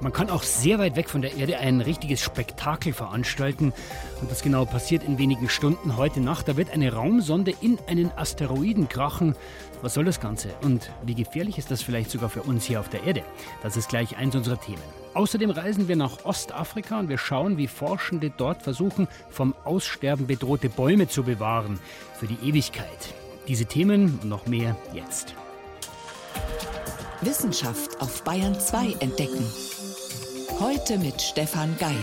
Man kann auch sehr weit weg von der Erde ein richtiges Spektakel veranstalten. Und das genau passiert in wenigen Stunden heute Nacht. Da wird eine Raumsonde in einen Asteroiden krachen. Was soll das Ganze? Und wie gefährlich ist das vielleicht sogar für uns hier auf der Erde? Das ist gleich eins unserer Themen. Außerdem reisen wir nach Ostafrika und wir schauen, wie Forschende dort versuchen, vom Aussterben bedrohte Bäume zu bewahren. Für die Ewigkeit. Diese Themen und noch mehr jetzt. Wissenschaft auf Bayern 2 entdecken. Heute mit Stefan Geier.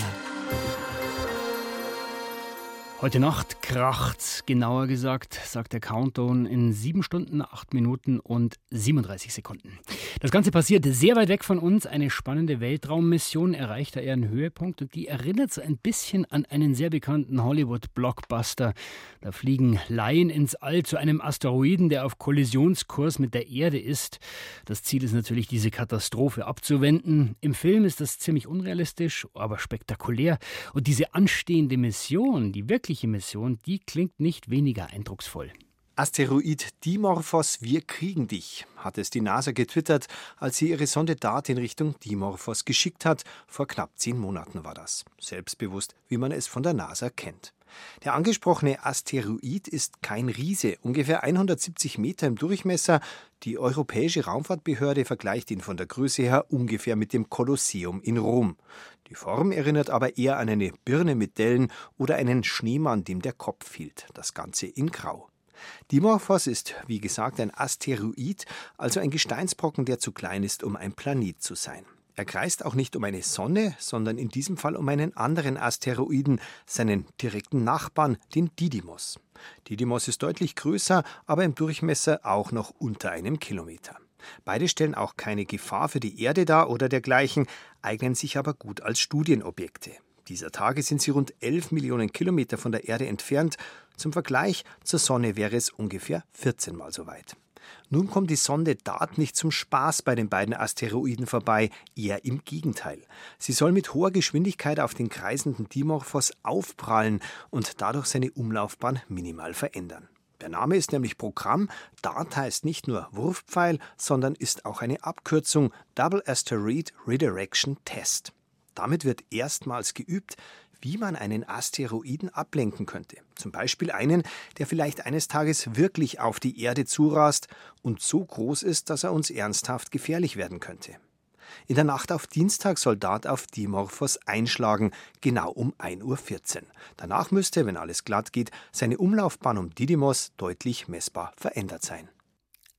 Heute Nacht kracht's, genauer gesagt, sagt der Countdown in sieben Stunden, acht Minuten und 37 Sekunden. Das Ganze passiert sehr weit weg von uns. Eine spannende Weltraummission erreicht da ihren Höhepunkt und die erinnert so ein bisschen an einen sehr bekannten Hollywood-Blockbuster. Da fliegen Laien ins All zu einem Asteroiden, der auf Kollisionskurs mit der Erde ist. Das Ziel ist natürlich, diese Katastrophe abzuwenden. Im Film ist das ziemlich unrealistisch, aber spektakulär. Und diese anstehende Mission, die wirkliche Mission, die klingt nicht weniger eindrucksvoll. Asteroid Dimorphos, wir kriegen dich, hat es die NASA getwittert, als sie ihre Sonde DART in Richtung Dimorphos geschickt hat. Vor knapp zehn Monaten war das. Selbstbewusst, wie man es von der NASA kennt. Der angesprochene Asteroid ist kein Riese, ungefähr 170 Meter im Durchmesser. Die Europäische Raumfahrtbehörde vergleicht ihn von der Größe her ungefähr mit dem Kolosseum in Rom. Die Form erinnert aber eher an eine Birne mit Dellen oder einen Schneemann, dem der Kopf fehlt. Das Ganze in Grau. Dimorphos ist, wie gesagt, ein Asteroid, also ein Gesteinsbrocken, der zu klein ist, um ein Planet zu sein. Er kreist auch nicht um eine Sonne, sondern in diesem Fall um einen anderen Asteroiden, seinen direkten Nachbarn, den Didymos. Didymos ist deutlich größer, aber im Durchmesser auch noch unter einem Kilometer. Beide stellen auch keine Gefahr für die Erde dar oder dergleichen, eignen sich aber gut als Studienobjekte. Dieser Tage sind sie rund 11 Millionen Kilometer von der Erde entfernt. Zum Vergleich zur Sonne wäre es ungefähr 14 Mal so weit. Nun kommt die Sonde DART nicht zum Spaß bei den beiden Asteroiden vorbei, eher im Gegenteil. Sie soll mit hoher Geschwindigkeit auf den kreisenden Dimorphos aufprallen und dadurch seine Umlaufbahn minimal verändern. Der Name ist nämlich Programm. DART heißt nicht nur Wurfpfeil, sondern ist auch eine Abkürzung Double Asteroid Redirection Test. Damit wird erstmals geübt, wie man einen Asteroiden ablenken könnte. Zum Beispiel einen, der vielleicht eines Tages wirklich auf die Erde zurast und so groß ist, dass er uns ernsthaft gefährlich werden könnte. In der Nacht auf Dienstag soll Dart auf Dimorphos einschlagen, genau um 1.14 Uhr. Danach müsste, wenn alles glatt geht, seine Umlaufbahn um Didymos deutlich messbar verändert sein.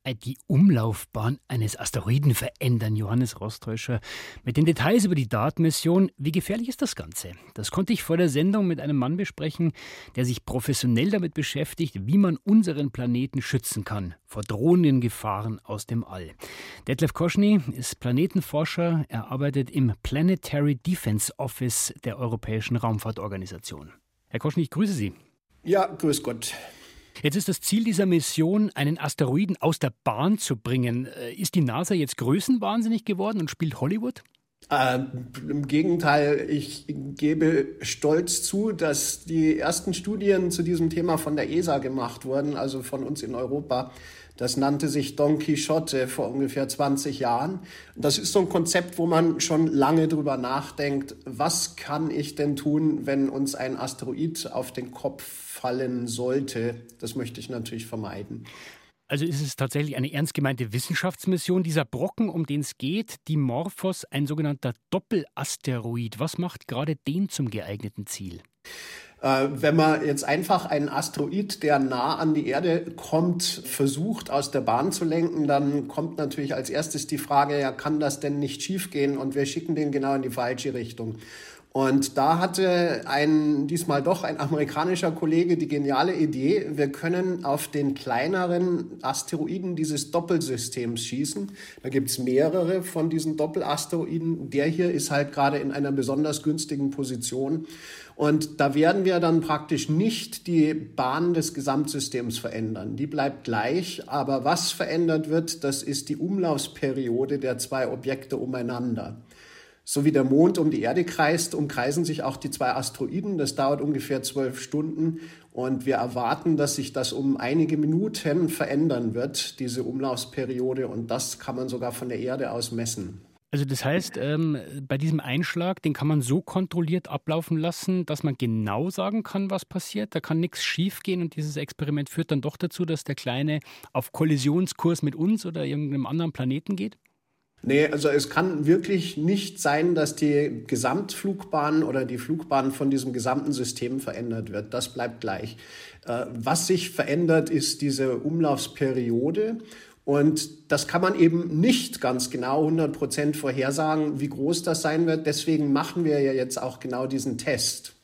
Äh, die Umlaufbahn eines Asteroiden verändern, Johannes Rostäuscher. Mit den Details über die DART-Mission, wie gefährlich ist das Ganze? Das konnte ich vor der Sendung mit einem Mann besprechen, der sich professionell damit beschäftigt, wie man unseren Planeten schützen kann vor drohenden Gefahren aus dem All. Detlef Koschny ist Planetenforscher. Er arbeitet im Planetary Defense Office der Europäischen Raumfahrtorganisation. Herr Koschny, ich grüße Sie. Ja, grüß Gott. Jetzt ist das Ziel dieser Mission, einen Asteroiden aus der Bahn zu bringen. Äh, ist die NASA jetzt größenwahnsinnig geworden und spielt Hollywood? Äh, Im Gegenteil, ich gebe stolz zu, dass die ersten Studien zu diesem Thema von der ESA gemacht wurden, also von uns in Europa. Das nannte sich Don Quixote vor ungefähr 20 Jahren. Das ist so ein Konzept, wo man schon lange drüber nachdenkt, was kann ich denn tun, wenn uns ein Asteroid auf den Kopf fallen sollte. Das möchte ich natürlich vermeiden. Also ist es tatsächlich eine ernst gemeinte Wissenschaftsmission. Dieser Brocken, um den es geht, Dimorphos, ein sogenannter Doppelasteroid. Was macht gerade den zum geeigneten Ziel? Äh, wenn man jetzt einfach einen Asteroid, der nah an die Erde kommt, versucht aus der Bahn zu lenken, dann kommt natürlich als erstes die Frage, ja, kann das denn nicht schiefgehen? Und wir schicken den genau in die falsche Richtung. Und da hatte ein, diesmal doch ein amerikanischer Kollege die geniale Idee, wir können auf den kleineren Asteroiden dieses Doppelsystems schießen. Da gibt's mehrere von diesen Doppelasteroiden. Der hier ist halt gerade in einer besonders günstigen Position. Und da werden wir dann praktisch nicht die Bahn des Gesamtsystems verändern. Die bleibt gleich, aber was verändert wird, das ist die Umlaufsperiode der zwei Objekte umeinander. So wie der Mond um die Erde kreist, umkreisen sich auch die zwei Asteroiden. Das dauert ungefähr zwölf Stunden. Und wir erwarten, dass sich das um einige Minuten verändern wird, diese Umlaufsperiode. Und das kann man sogar von der Erde aus messen. Also das heißt, ähm, bei diesem Einschlag, den kann man so kontrolliert ablaufen lassen, dass man genau sagen kann, was passiert. Da kann nichts schiefgehen und dieses Experiment führt dann doch dazu, dass der Kleine auf Kollisionskurs mit uns oder irgendeinem anderen Planeten geht? Nee, also es kann wirklich nicht sein, dass die Gesamtflugbahn oder die Flugbahn von diesem gesamten System verändert wird. Das bleibt gleich. Äh, was sich verändert, ist diese Umlaufsperiode. Und das kann man eben nicht ganz genau 100 Prozent vorhersagen, wie groß das sein wird. Deswegen machen wir ja jetzt auch genau diesen Test.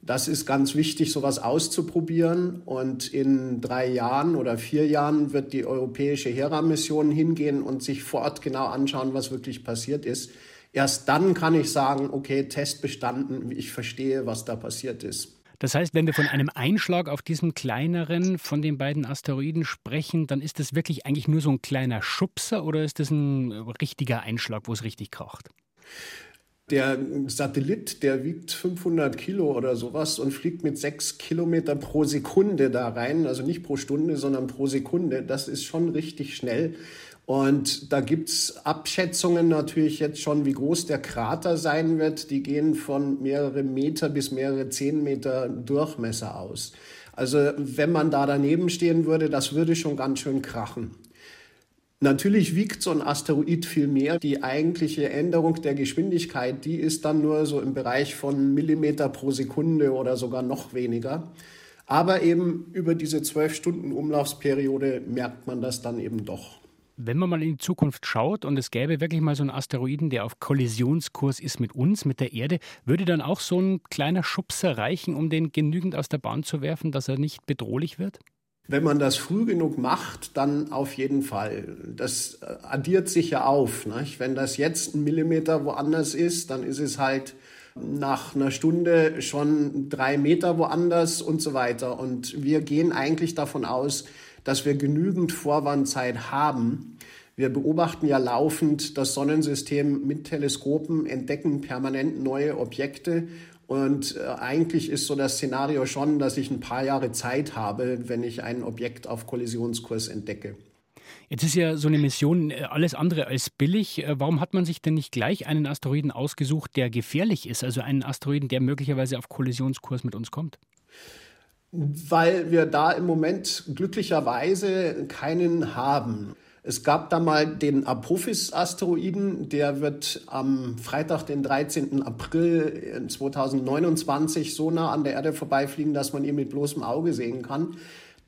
Das ist ganz wichtig, sowas auszuprobieren. Und in drei Jahren oder vier Jahren wird die europäische Hera-Mission hingehen und sich vor Ort genau anschauen, was wirklich passiert ist. Erst dann kann ich sagen, okay, Test bestanden, ich verstehe, was da passiert ist. Das heißt, wenn wir von einem Einschlag auf diesem kleineren von den beiden Asteroiden sprechen, dann ist das wirklich eigentlich nur so ein kleiner Schubser oder ist das ein richtiger Einschlag, wo es richtig kracht? Der Satellit, der wiegt 500 Kilo oder sowas und fliegt mit sechs Kilometer pro Sekunde da rein. Also nicht pro Stunde, sondern pro Sekunde. Das ist schon richtig schnell. Und da gibt's Abschätzungen natürlich jetzt schon, wie groß der Krater sein wird. Die gehen von mehrere Meter bis mehrere zehn Meter Durchmesser aus. Also wenn man da daneben stehen würde, das würde schon ganz schön krachen. Natürlich wiegt so ein Asteroid viel mehr. Die eigentliche Änderung der Geschwindigkeit, die ist dann nur so im Bereich von Millimeter pro Sekunde oder sogar noch weniger. Aber eben über diese zwölf Stunden Umlaufsperiode merkt man das dann eben doch. Wenn man mal in die Zukunft schaut und es gäbe wirklich mal so einen Asteroiden, der auf Kollisionskurs ist mit uns, mit der Erde, würde dann auch so ein kleiner Schubser reichen, um den genügend aus der Bahn zu werfen, dass er nicht bedrohlich wird? Wenn man das früh genug macht, dann auf jeden Fall. Das äh, addiert sich ja auf. Nicht? Wenn das jetzt ein Millimeter woanders ist, dann ist es halt nach einer Stunde schon drei Meter woanders und so weiter. Und wir gehen eigentlich davon aus, dass wir genügend Vorwandzeit haben. Wir beobachten ja laufend das Sonnensystem mit Teleskopen, entdecken permanent neue Objekte und äh, eigentlich ist so das Szenario schon, dass ich ein paar Jahre Zeit habe, wenn ich ein Objekt auf Kollisionskurs entdecke. Jetzt ist ja so eine Mission äh, alles andere als billig. Äh, warum hat man sich denn nicht gleich einen Asteroiden ausgesucht, der gefährlich ist? Also einen Asteroiden, der möglicherweise auf Kollisionskurs mit uns kommt? Weil wir da im Moment glücklicherweise keinen haben. Es gab da mal den Apophis-Asteroiden, der wird am Freitag, den 13. April 2029 so nah an der Erde vorbeifliegen, dass man ihn mit bloßem Auge sehen kann.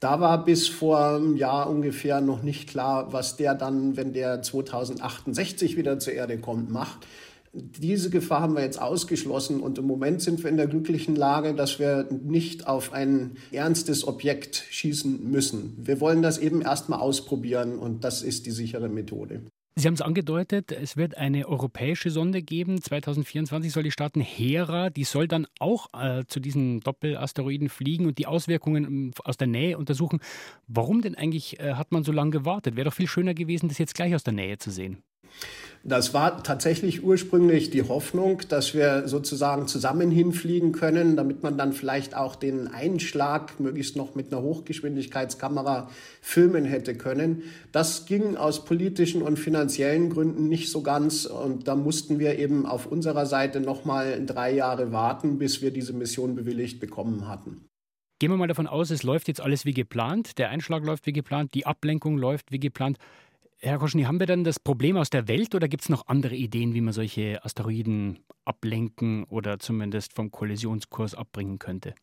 Da war bis vor einem Jahr ungefähr noch nicht klar, was der dann, wenn der 2068 wieder zur Erde kommt, macht. Diese Gefahr haben wir jetzt ausgeschlossen und im Moment sind wir in der glücklichen Lage, dass wir nicht auf ein ernstes Objekt schießen müssen. Wir wollen das eben erstmal ausprobieren und das ist die sichere Methode. Sie haben es angedeutet, es wird eine europäische Sonde geben. 2024 soll die starten. Hera, die soll dann auch äh, zu diesen Doppelasteroiden fliegen und die Auswirkungen ähm, aus der Nähe untersuchen. Warum denn eigentlich äh, hat man so lange gewartet? Wäre doch viel schöner gewesen, das jetzt gleich aus der Nähe zu sehen. Das war tatsächlich ursprünglich die Hoffnung, dass wir sozusagen zusammen hinfliegen können, damit man dann vielleicht auch den Einschlag möglichst noch mit einer Hochgeschwindigkeitskamera filmen hätte können. Das ging aus politischen und finanziellen Gründen nicht so ganz und da mussten wir eben auf unserer Seite nochmal drei Jahre warten, bis wir diese Mission bewilligt bekommen hatten. Gehen wir mal davon aus, es läuft jetzt alles wie geplant, der Einschlag läuft wie geplant, die Ablenkung läuft wie geplant. Herr Koschny, haben wir dann das Problem aus der Welt oder gibt es noch andere Ideen, wie man solche Asteroiden ablenken oder zumindest vom Kollisionskurs abbringen könnte?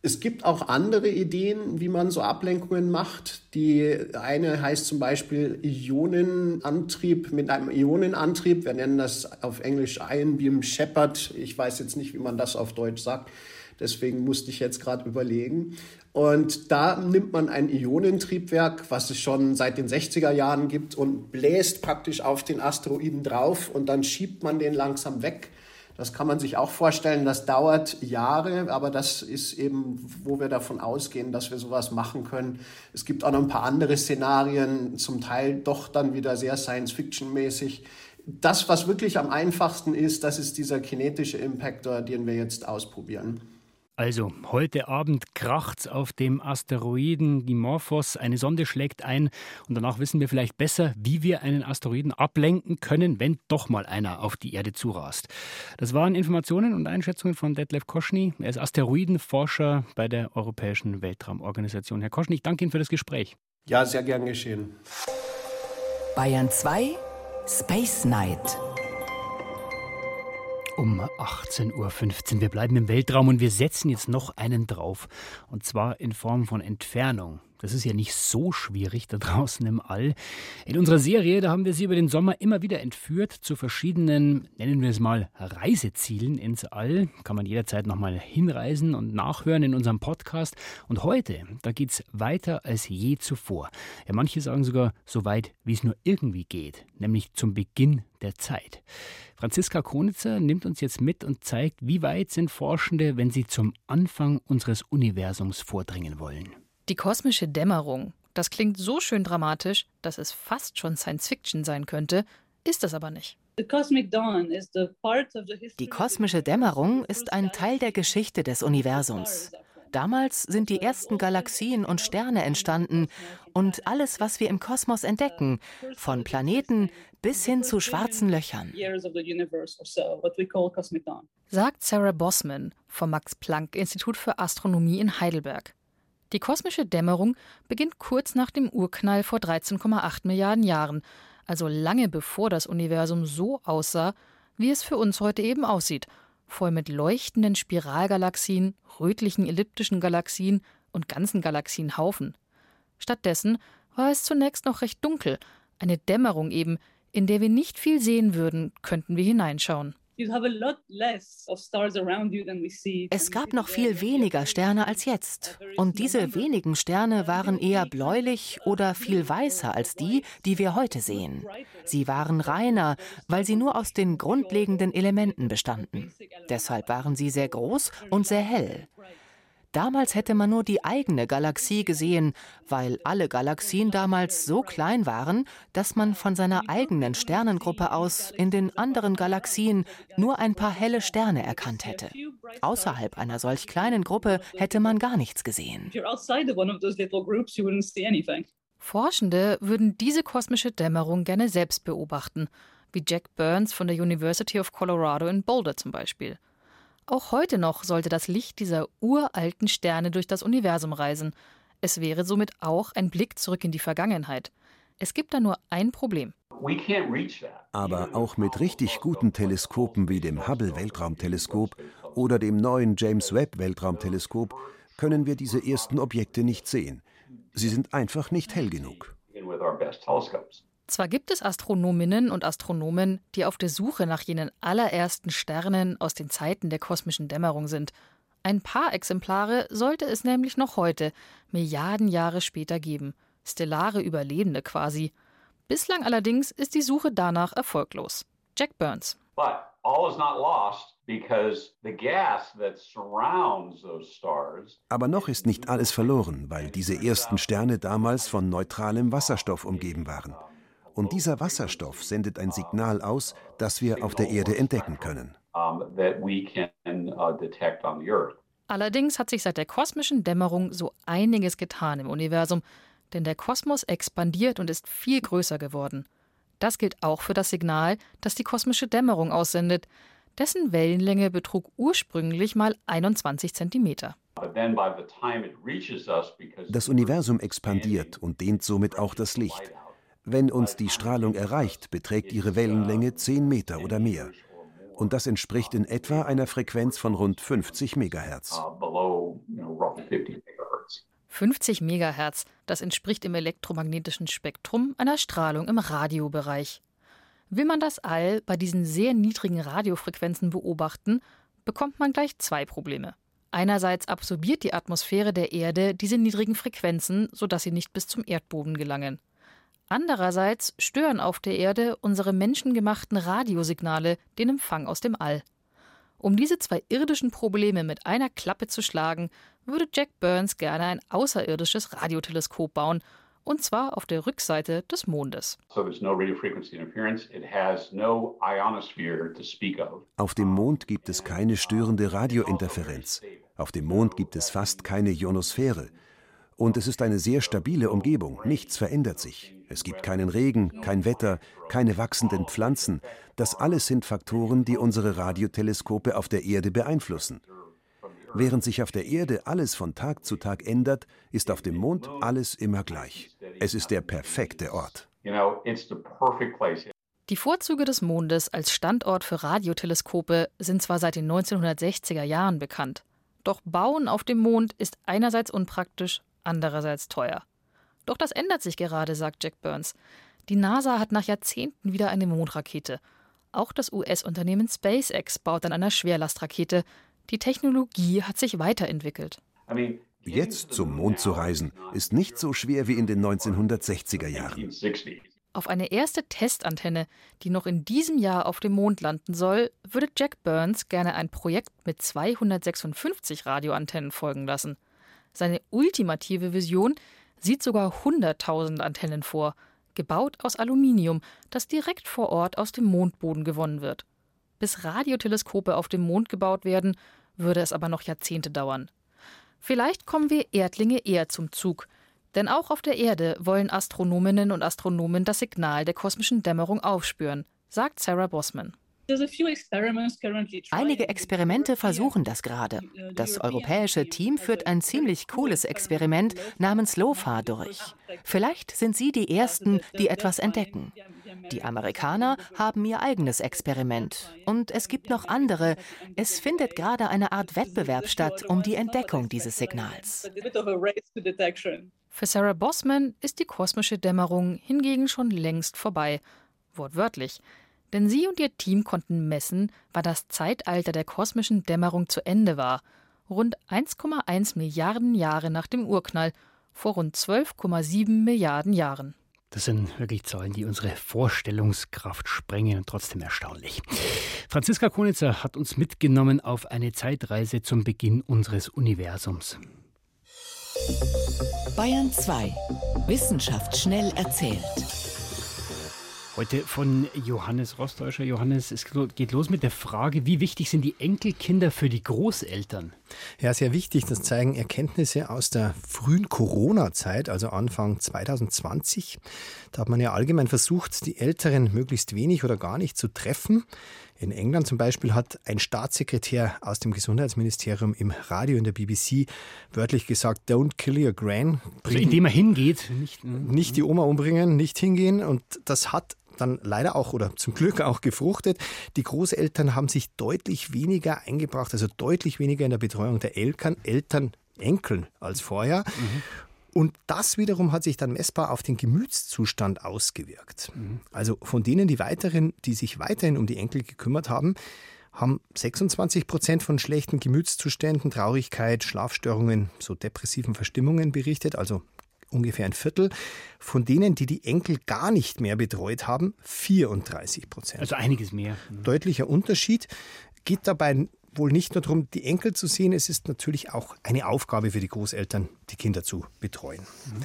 Es gibt auch andere Ideen, wie man so Ablenkungen macht. Die eine heißt zum Beispiel Ionenantrieb mit einem Ionenantrieb. Wir nennen das auf Englisch Ion Beam Shepard. Ich weiß jetzt nicht, wie man das auf Deutsch sagt. Deswegen musste ich jetzt gerade überlegen. Und da nimmt man ein Ionentriebwerk, was es schon seit den 60er Jahren gibt, und bläst praktisch auf den Asteroiden drauf und dann schiebt man den langsam weg. Das kann man sich auch vorstellen, das dauert Jahre, aber das ist eben, wo wir davon ausgehen, dass wir sowas machen können. Es gibt auch noch ein paar andere Szenarien, zum Teil doch dann wieder sehr Science-Fiction-mäßig, Das, was wirklich am einfachsten ist, das ist dieser kinetische Impactor, den wir jetzt ausprobieren. Also, heute Abend kracht's auf dem Asteroiden Dimorphos. Eine Sonde schlägt ein und danach wissen wir vielleicht besser, wie wir einen Asteroiden ablenken können, wenn doch mal einer auf die Erde zurast. Das waren Informationen und Einschätzungen von Detlef Koschny. Er ist Asteroidenforscher bei der Europäischen Weltraumorganisation. Herr Koschny, ich danke Ihnen für das Gespräch. Ja, sehr gern geschehen. Bayern 2 Space Night um 18.15 Uhr. Wir bleiben im Weltraum und wir setzen jetzt noch einen drauf. Und zwar in Form von Entfernung. Das ist ja nicht so schwierig da draußen im All. In unserer Serie, da haben wir Sie über den Sommer immer wieder entführt zu verschiedenen, nennen wir es mal, Reisezielen ins All. Kann man jederzeit nochmal hinreisen und nachhören in unserem Podcast. Und heute, da geht es weiter als je zuvor. Ja, manche sagen sogar so weit, wie es nur irgendwie geht, nämlich zum Beginn der Zeit. Franziska Konitzer nimmt uns jetzt mit und zeigt, wie weit sind Forschende, wenn sie zum Anfang unseres Universums vordringen wollen. Die kosmische Dämmerung, das klingt so schön dramatisch, dass es fast schon Science Fiction sein könnte, ist es aber nicht. Die kosmische Dämmerung ist ein Teil der Geschichte des Universums. Damals sind die ersten Galaxien und Sterne entstanden und alles, was wir im Kosmos entdecken, von Planeten bis hin zu schwarzen Löchern. Sagt Sarah Bossman vom Max Planck Institut für Astronomie in Heidelberg. Die kosmische Dämmerung beginnt kurz nach dem Urknall vor 13,8 Milliarden Jahren, also lange bevor das Universum so aussah, wie es für uns heute eben aussieht, voll mit leuchtenden Spiralgalaxien, rötlichen elliptischen Galaxien und ganzen Galaxienhaufen. Stattdessen war es zunächst noch recht dunkel, eine Dämmerung eben, in der wir nicht viel sehen würden, könnten wir hineinschauen. Es gab noch viel weniger Sterne als jetzt. Und diese wenigen Sterne waren eher bläulich oder viel weißer als die, die wir heute sehen. Sie waren reiner, weil sie nur aus den grundlegenden Elementen bestanden. Deshalb waren sie sehr groß und sehr hell. Damals hätte man nur die eigene Galaxie gesehen, weil alle Galaxien damals so klein waren, dass man von seiner eigenen Sternengruppe aus in den anderen Galaxien nur ein paar helle Sterne erkannt hätte. Außerhalb einer solch kleinen Gruppe hätte man gar nichts gesehen. Forschende würden diese kosmische Dämmerung gerne selbst beobachten, wie Jack Burns von der University of Colorado in Boulder zum Beispiel. Auch heute noch sollte das Licht dieser uralten Sterne durch das Universum reisen. Es wäre somit auch ein Blick zurück in die Vergangenheit. Es gibt da nur ein Problem. Aber auch mit richtig guten Teleskopen wie dem Hubble Weltraumteleskop oder dem neuen James Webb Weltraumteleskop können wir diese ersten Objekte nicht sehen. Sie sind einfach nicht hell genug. Zwar gibt es Astronominnen und Astronomen, die auf der Suche nach jenen allerersten Sternen aus den Zeiten der kosmischen Dämmerung sind. Ein paar Exemplare sollte es nämlich noch heute, Milliarden Jahre später geben. Stellare Überlebende quasi. Bislang allerdings ist die Suche danach erfolglos. Jack Burns. Aber noch ist nicht alles verloren, weil diese ersten Sterne damals von neutralem Wasserstoff umgeben waren. Und dieser Wasserstoff sendet ein Signal aus, das wir auf der Erde entdecken können. Uh, Allerdings hat sich seit der kosmischen Dämmerung so einiges getan im Universum, denn der Kosmos expandiert und ist viel größer geworden. Das gilt auch für das Signal, das die kosmische Dämmerung aussendet. Dessen Wellenlänge betrug ursprünglich mal 21 Zentimeter. Das Universum expandiert und dehnt somit auch das Licht. Wenn uns die Strahlung erreicht, beträgt ihre Wellenlänge 10 Meter oder mehr. Und das entspricht in etwa einer Frequenz von rund 50 Megahertz. 50 Megahertz, das entspricht im elektromagnetischen Spektrum einer Strahlung im Radiobereich. Will man das All bei diesen sehr niedrigen Radiofrequenzen beobachten, bekommt man gleich zwei Probleme. Einerseits absorbiert die Atmosphäre der Erde diese niedrigen Frequenzen, sodass sie nicht bis zum Erdboden gelangen. Andererseits stören auf der Erde unsere menschengemachten Radiosignale den Empfang aus dem All. Um diese zwei irdischen Probleme mit einer Klappe zu schlagen, würde Jack Burns gerne ein außerirdisches Radioteleskop bauen und zwar auf der Rückseite des Mondes. Auf dem Mond gibt es keine störende Radiointerferenz. Auf dem Mond gibt es fast keine Ionosphäre. Und es ist eine sehr stabile Umgebung. Nichts verändert sich. Es gibt keinen Regen, kein Wetter, keine wachsenden Pflanzen. Das alles sind Faktoren, die unsere Radioteleskope auf der Erde beeinflussen. Während sich auf der Erde alles von Tag zu Tag ändert, ist auf dem Mond alles immer gleich. Es ist der perfekte Ort. Die Vorzüge des Mondes als Standort für Radioteleskope sind zwar seit den 1960er Jahren bekannt, doch Bauen auf dem Mond ist einerseits unpraktisch, andererseits teuer. Doch das ändert sich gerade, sagt Jack Burns. Die NASA hat nach Jahrzehnten wieder eine Mondrakete. Auch das US-Unternehmen SpaceX baut an einer Schwerlastrakete, die Technologie hat sich weiterentwickelt. Jetzt zum Mond zu reisen, ist nicht so schwer wie in den 1960er Jahren. Auf eine erste Testantenne, die noch in diesem Jahr auf dem Mond landen soll, würde Jack Burns gerne ein Projekt mit 256 Radioantennen folgen lassen. Seine ultimative Vision sieht sogar 100.000 Antennen vor, gebaut aus Aluminium, das direkt vor Ort aus dem Mondboden gewonnen wird. Bis Radioteleskope auf dem Mond gebaut werden, würde es aber noch Jahrzehnte dauern. Vielleicht kommen wir Erdlinge eher zum Zug, denn auch auf der Erde wollen Astronominnen und Astronomen das Signal der kosmischen Dämmerung aufspüren, sagt Sarah Bosman. Einige Experimente versuchen das gerade. Das europäische Team führt ein ziemlich cooles Experiment namens LOFA durch. Vielleicht sind Sie die Ersten, die etwas entdecken. Die Amerikaner haben ihr eigenes Experiment. Und es gibt noch andere. Es findet gerade eine Art Wettbewerb statt um die Entdeckung dieses Signals. Für Sarah Bosman ist die kosmische Dämmerung hingegen schon längst vorbei. Wortwörtlich. Denn sie und ihr Team konnten messen, wann das Zeitalter der kosmischen Dämmerung zu Ende war. Rund 1,1 Milliarden Jahre nach dem Urknall, vor rund 12,7 Milliarden Jahren. Das sind wirklich Zahlen, die unsere Vorstellungskraft sprengen und trotzdem erstaunlich. Franziska Konitzer hat uns mitgenommen auf eine Zeitreise zum Beginn unseres Universums. Bayern 2. Wissenschaft schnell erzählt. Heute von Johannes Rostäuscher. Johannes, es geht los mit der Frage, wie wichtig sind die Enkelkinder für die Großeltern? Ja, sehr wichtig. Das zeigen Erkenntnisse aus der frühen Corona-Zeit, also Anfang 2020. Da hat man ja allgemein versucht, die Älteren möglichst wenig oder gar nicht zu treffen. In England zum Beispiel hat ein Staatssekretär aus dem Gesundheitsministerium im Radio in der BBC wörtlich gesagt, don't kill your gran. Also indem er hingeht. Nicht, nicht die Oma umbringen, nicht hingehen. Und das hat dann leider auch oder zum Glück auch gefruchtet. Die Großeltern haben sich deutlich weniger eingebracht, also deutlich weniger in der Betreuung der Eltern, Eltern, Enkeln als vorher. Mhm. Und das wiederum hat sich dann messbar auf den Gemütszustand ausgewirkt. Mhm. Also von denen, die weiteren, die sich weiterhin um die Enkel gekümmert haben, haben 26 Prozent von schlechten Gemütszuständen, Traurigkeit, Schlafstörungen, so depressiven Verstimmungen berichtet, also ungefähr ein Viertel. Von denen, die die Enkel gar nicht mehr betreut haben, 34 Prozent. Also einiges mehr. Mhm. Deutlicher Unterschied. Geht dabei wohl nicht nur darum, die Enkel zu sehen, es ist natürlich auch eine Aufgabe für die Großeltern, die Kinder zu betreuen. Mhm.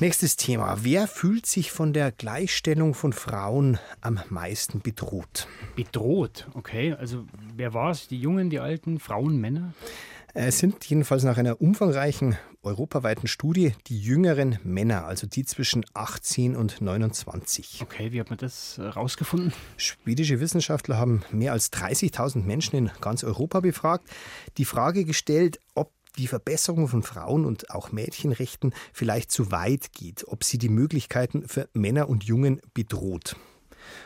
Nächstes Thema. Wer fühlt sich von der Gleichstellung von Frauen am meisten bedroht? Bedroht, okay. Also wer war es? Die Jungen, die Alten, Frauen, Männer? Es sind jedenfalls nach einer umfangreichen europaweiten Studie die jüngeren Männer, also die zwischen 18 und 29. Okay, wie hat man das herausgefunden? Äh, Schwedische Wissenschaftler haben mehr als 30.000 Menschen in ganz Europa befragt, die Frage gestellt, ob die Verbesserung von Frauen- und auch Mädchenrechten vielleicht zu weit geht, ob sie die Möglichkeiten für Männer und Jungen bedroht.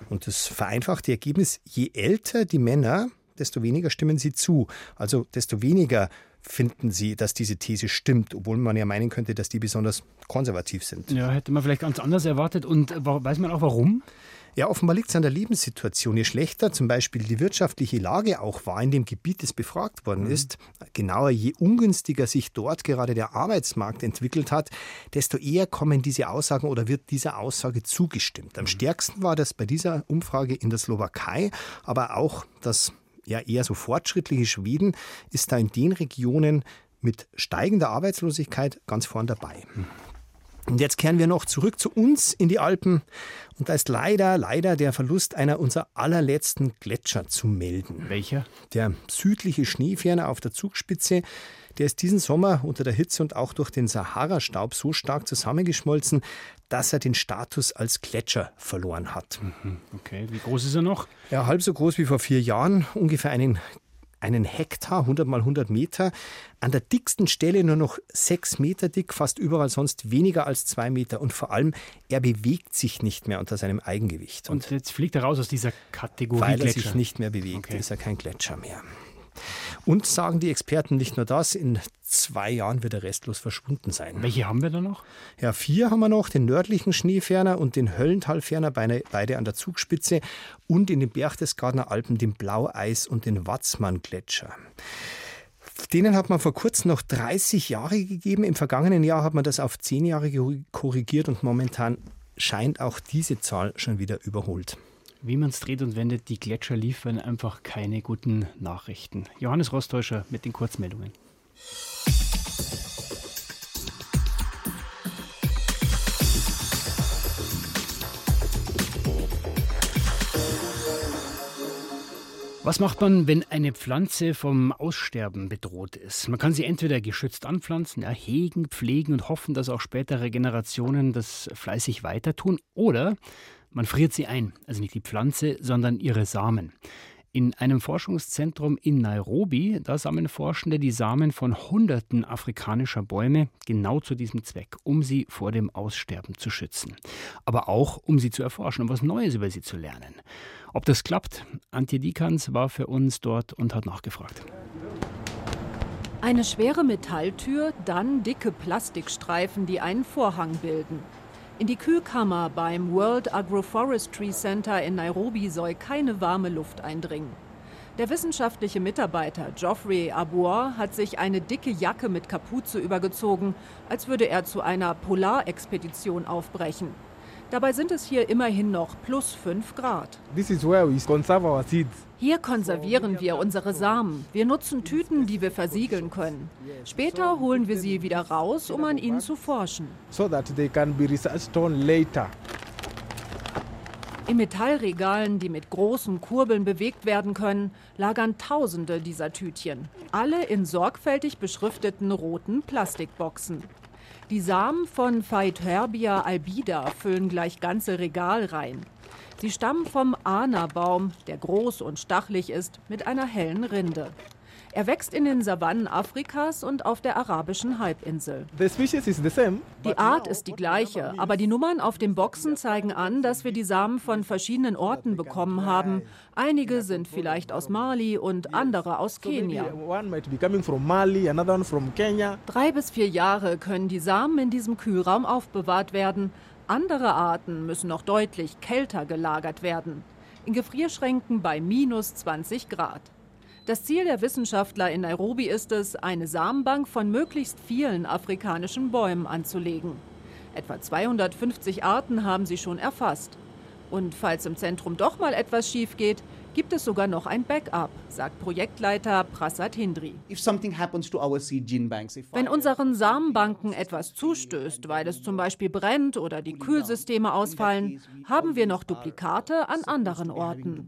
Und das vereinfachte Ergebnis, je älter die Männer, desto weniger stimmen sie zu. Also desto weniger finden Sie, dass diese These stimmt, obwohl man ja meinen könnte, dass die besonders konservativ sind. Ja, hätte man vielleicht ganz anders erwartet. Und weiß man auch warum? Ja, offenbar liegt es an der Lebenssituation. Je schlechter zum Beispiel die wirtschaftliche Lage auch war in dem Gebiet, das befragt worden mhm. ist, genauer, je ungünstiger sich dort gerade der Arbeitsmarkt entwickelt hat, desto eher kommen diese Aussagen oder wird dieser Aussage zugestimmt. Am mhm. stärksten war das bei dieser Umfrage in der Slowakei, aber auch das ja eher so fortschrittliche Schweden ist da in den Regionen mit steigender Arbeitslosigkeit ganz vorn dabei. Und jetzt kehren wir noch zurück zu uns in die Alpen. Und da ist leider, leider der Verlust einer unserer allerletzten Gletscher zu melden. Welcher? Der südliche Schneeferner auf der Zugspitze. Der ist diesen Sommer unter der Hitze und auch durch den Sahara-Staub so stark zusammengeschmolzen, dass er den Status als Gletscher verloren hat. Mhm, okay, wie groß ist er noch? Ja, halb so groß wie vor vier Jahren, ungefähr einen einen Hektar, 100 mal 100 Meter, an der dicksten Stelle nur noch sechs Meter dick, fast überall sonst weniger als zwei Meter und vor allem, er bewegt sich nicht mehr unter seinem Eigengewicht. Und, und jetzt fliegt er raus aus dieser Kategorie Weil Gletscher. er sich nicht mehr bewegt, okay. ist er kein Gletscher mehr. Und sagen die Experten nicht nur das, in zwei Jahren wird er restlos verschwunden sein. Welche haben wir da noch? Ja, vier haben wir noch, den nördlichen Schneeferner und den Höllentalferner, beide an der Zugspitze und in den Berchtesgadener Alpen den Blaueis und den Watzmann-Gletscher. Denen hat man vor kurzem noch 30 Jahre gegeben. Im vergangenen Jahr hat man das auf 10 Jahre korrigiert und momentan scheint auch diese Zahl schon wieder überholt. Wie man es dreht und wendet, die Gletscher liefern einfach keine guten Nachrichten. Johannes Rostäuscher mit den Kurzmeldungen. Was macht man, wenn eine Pflanze vom Aussterben bedroht ist? Man kann sie entweder geschützt anpflanzen, ja, pflegen und hoffen, dass auch spätere Generationen das fleißig weiter tun, oder man friert sie ein, also nicht die Pflanze, sondern ihre Samen. In einem Forschungszentrum in Nairobi, da sammeln Forschende die Samen von Hunderten afrikanischer Bäume genau zu diesem Zweck, um sie vor dem Aussterben zu schützen. Aber auch, um sie zu erforschen und was Neues über sie zu lernen. Ob das klappt? Antje Dikans war für uns dort und hat nachgefragt. Eine schwere Metalltür, dann dicke Plastikstreifen, die einen Vorhang bilden. In die Kühlkammer beim World Agroforestry Center in Nairobi soll keine warme Luft eindringen. Der wissenschaftliche Mitarbeiter Geoffrey Abour hat sich eine dicke Jacke mit Kapuze übergezogen, als würde er zu einer Polarexpedition aufbrechen. Dabei sind es hier immerhin noch plus 5 Grad. Hier konservieren wir unsere Samen. Wir nutzen Tüten, die wir versiegeln können. Später holen wir sie wieder raus, um an ihnen zu forschen. In Metallregalen, die mit großen Kurbeln bewegt werden können, lagern Tausende dieser Tütchen. Alle in sorgfältig beschrifteten roten Plastikboxen. Die Samen von Phaetherbia albida füllen gleich ganze Regalreihen. Sie stammen vom Ana-Baum, der groß und stachlig ist, mit einer hellen Rinde. Er wächst in den Savannen Afrikas und auf der arabischen Halbinsel. Die Art ist die gleiche, aber die Nummern auf den Boxen zeigen an, dass wir die Samen von verschiedenen Orten bekommen haben. Einige sind vielleicht aus Mali und andere aus Kenia. Drei bis vier Jahre können die Samen in diesem Kühlraum aufbewahrt werden. Andere Arten müssen noch deutlich kälter gelagert werden. In Gefrierschränken bei minus 20 Grad. Das Ziel der Wissenschaftler in Nairobi ist es, eine Samenbank von möglichst vielen afrikanischen Bäumen anzulegen. Etwa 250 Arten haben sie schon erfasst. Und falls im Zentrum doch mal etwas schief geht, gibt es sogar noch ein Backup, sagt Projektleiter Prasad Hindri. Wenn unseren Samenbanken etwas zustößt, weil es zum Beispiel brennt oder die Kühlsysteme ausfallen, haben wir noch Duplikate an anderen Orten.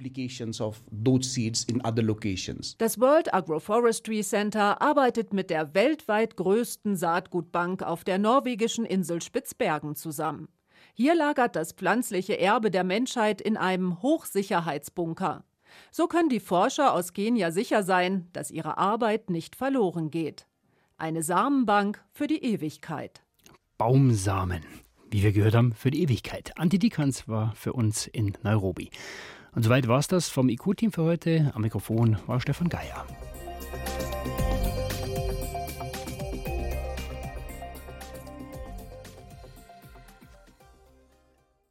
Das World Agroforestry Center arbeitet mit der weltweit größten Saatgutbank auf der norwegischen Insel Spitzbergen zusammen. Hier lagert das pflanzliche Erbe der Menschheit in einem Hochsicherheitsbunker. So können die Forscher aus Kenia sicher sein, dass ihre Arbeit nicht verloren geht. Eine Samenbank für die Ewigkeit. Baumsamen, wie wir gehört haben, für die Ewigkeit. Antidikans war für uns in Nairobi. Und soweit war es das vom IQ-Team für heute. Am Mikrofon war Stefan Geier.